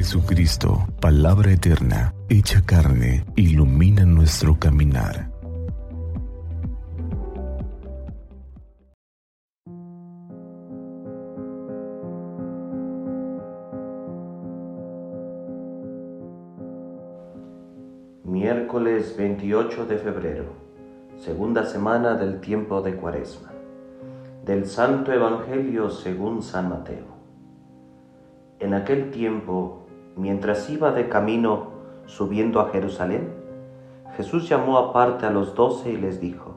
Jesucristo, palabra eterna, hecha carne, ilumina nuestro caminar. Miércoles 28 de febrero, segunda semana del tiempo de Cuaresma. Del Santo Evangelio según San Mateo. En aquel tiempo, mientras iba de camino subiendo a Jerusalén, Jesús llamó aparte a los doce y les dijo,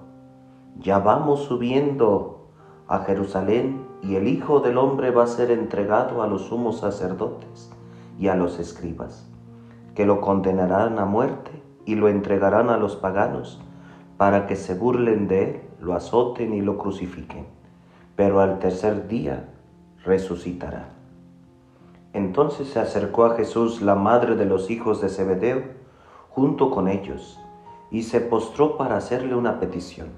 Ya vamos subiendo a Jerusalén y el Hijo del Hombre va a ser entregado a los sumos sacerdotes y a los escribas, que lo condenarán a muerte y lo entregarán a los paganos para que se burlen de él, lo azoten y lo crucifiquen pero al tercer día resucitará. Entonces se acercó a Jesús la madre de los hijos de Zebedeo junto con ellos y se postró para hacerle una petición.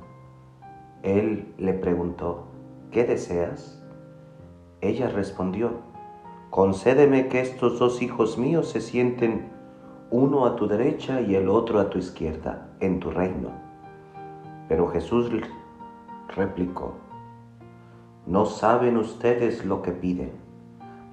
Él le preguntó, ¿qué deseas? Ella respondió, concédeme que estos dos hijos míos se sienten uno a tu derecha y el otro a tu izquierda en tu reino. Pero Jesús replicó, ¿No saben ustedes lo que piden?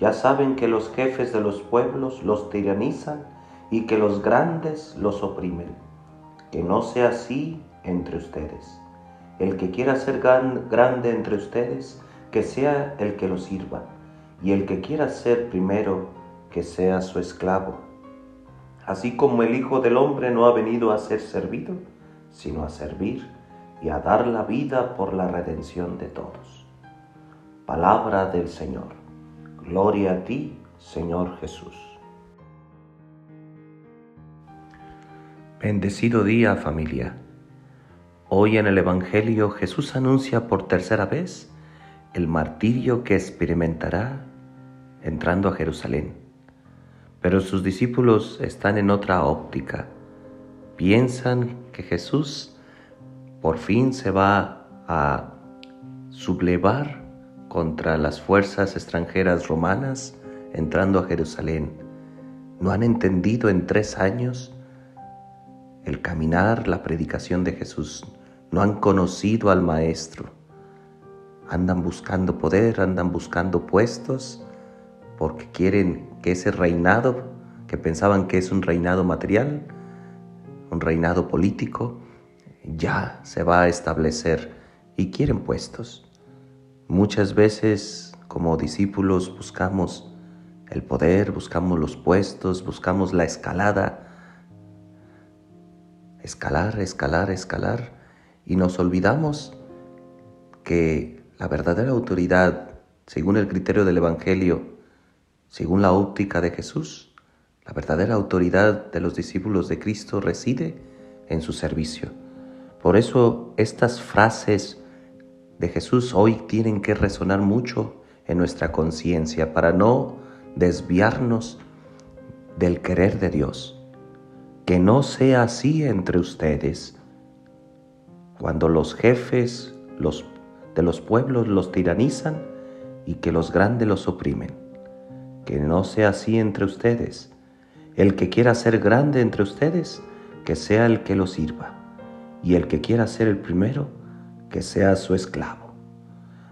ya saben que los jefes de los pueblos los tiranizan y que los grandes los oprimen. Que no sea así entre ustedes. El que quiera ser grande entre ustedes, que sea el que lo sirva. Y el que quiera ser primero, que sea su esclavo. Así como el Hijo del Hombre no ha venido a ser servido, sino a servir y a dar la vida por la redención de todos. Palabra del Señor. Gloria a ti, Señor Jesús. Bendecido día familia. Hoy en el Evangelio Jesús anuncia por tercera vez el martirio que experimentará entrando a Jerusalén. Pero sus discípulos están en otra óptica. Piensan que Jesús por fin se va a sublevar contra las fuerzas extranjeras romanas entrando a Jerusalén. No han entendido en tres años el caminar, la predicación de Jesús. No han conocido al Maestro. Andan buscando poder, andan buscando puestos, porque quieren que ese reinado, que pensaban que es un reinado material, un reinado político, ya se va a establecer y quieren puestos. Muchas veces como discípulos buscamos el poder, buscamos los puestos, buscamos la escalada, escalar, escalar, escalar, y nos olvidamos que la verdadera autoridad, según el criterio del Evangelio, según la óptica de Jesús, la verdadera autoridad de los discípulos de Cristo reside en su servicio. Por eso estas frases de Jesús hoy tienen que resonar mucho en nuestra conciencia para no desviarnos del querer de Dios. Que no sea así entre ustedes. Cuando los jefes los, de los pueblos los tiranizan y que los grandes los oprimen. Que no sea así entre ustedes. El que quiera ser grande entre ustedes, que sea el que lo sirva. Y el que quiera ser el primero, que sea su esclavo.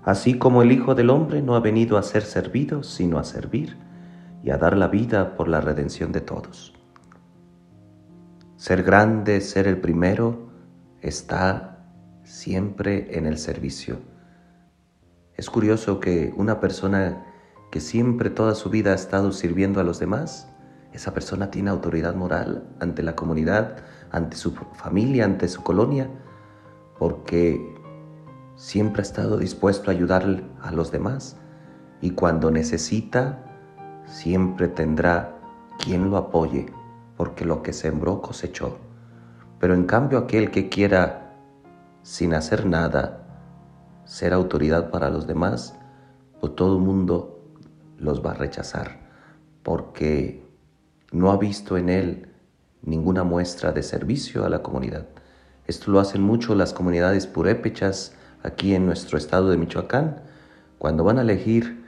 Así como el Hijo del Hombre no ha venido a ser servido, sino a servir y a dar la vida por la redención de todos. Ser grande, ser el primero, está siempre en el servicio. Es curioso que una persona que siempre toda su vida ha estado sirviendo a los demás, esa persona tiene autoridad moral ante la comunidad, ante su familia, ante su colonia, porque siempre ha estado dispuesto a ayudar a los demás y cuando necesita, siempre tendrá quien lo apoye, porque lo que sembró cosechó. Pero en cambio aquel que quiera, sin hacer nada, ser autoridad para los demás, pues todo el mundo los va a rechazar, porque no ha visto en él ninguna muestra de servicio a la comunidad. Esto lo hacen mucho las comunidades purépechas aquí en nuestro estado de Michoacán, cuando van a elegir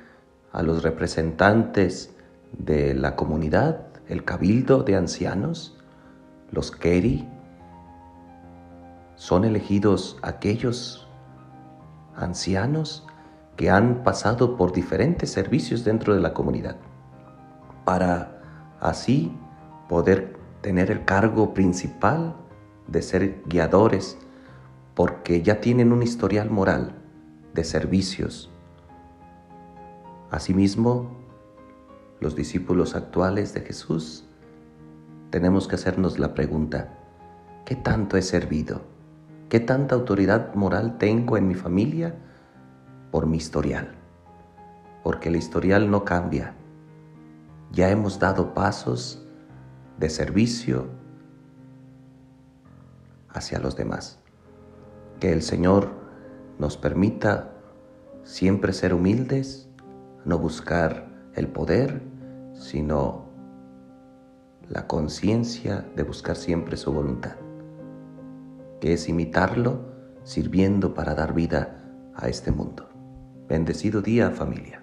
a los representantes de la comunidad, el cabildo de ancianos, los keri, son elegidos aquellos ancianos que han pasado por diferentes servicios dentro de la comunidad, para así poder tener el cargo principal de ser guiadores, porque ya tienen un historial moral de servicios. Asimismo, los discípulos actuales de Jesús, tenemos que hacernos la pregunta, ¿qué tanto he servido? ¿Qué tanta autoridad moral tengo en mi familia por mi historial? Porque el historial no cambia. Ya hemos dado pasos de servicio hacia los demás. Que el Señor nos permita siempre ser humildes, no buscar el poder, sino la conciencia de buscar siempre su voluntad, que es imitarlo sirviendo para dar vida a este mundo. Bendecido día familia.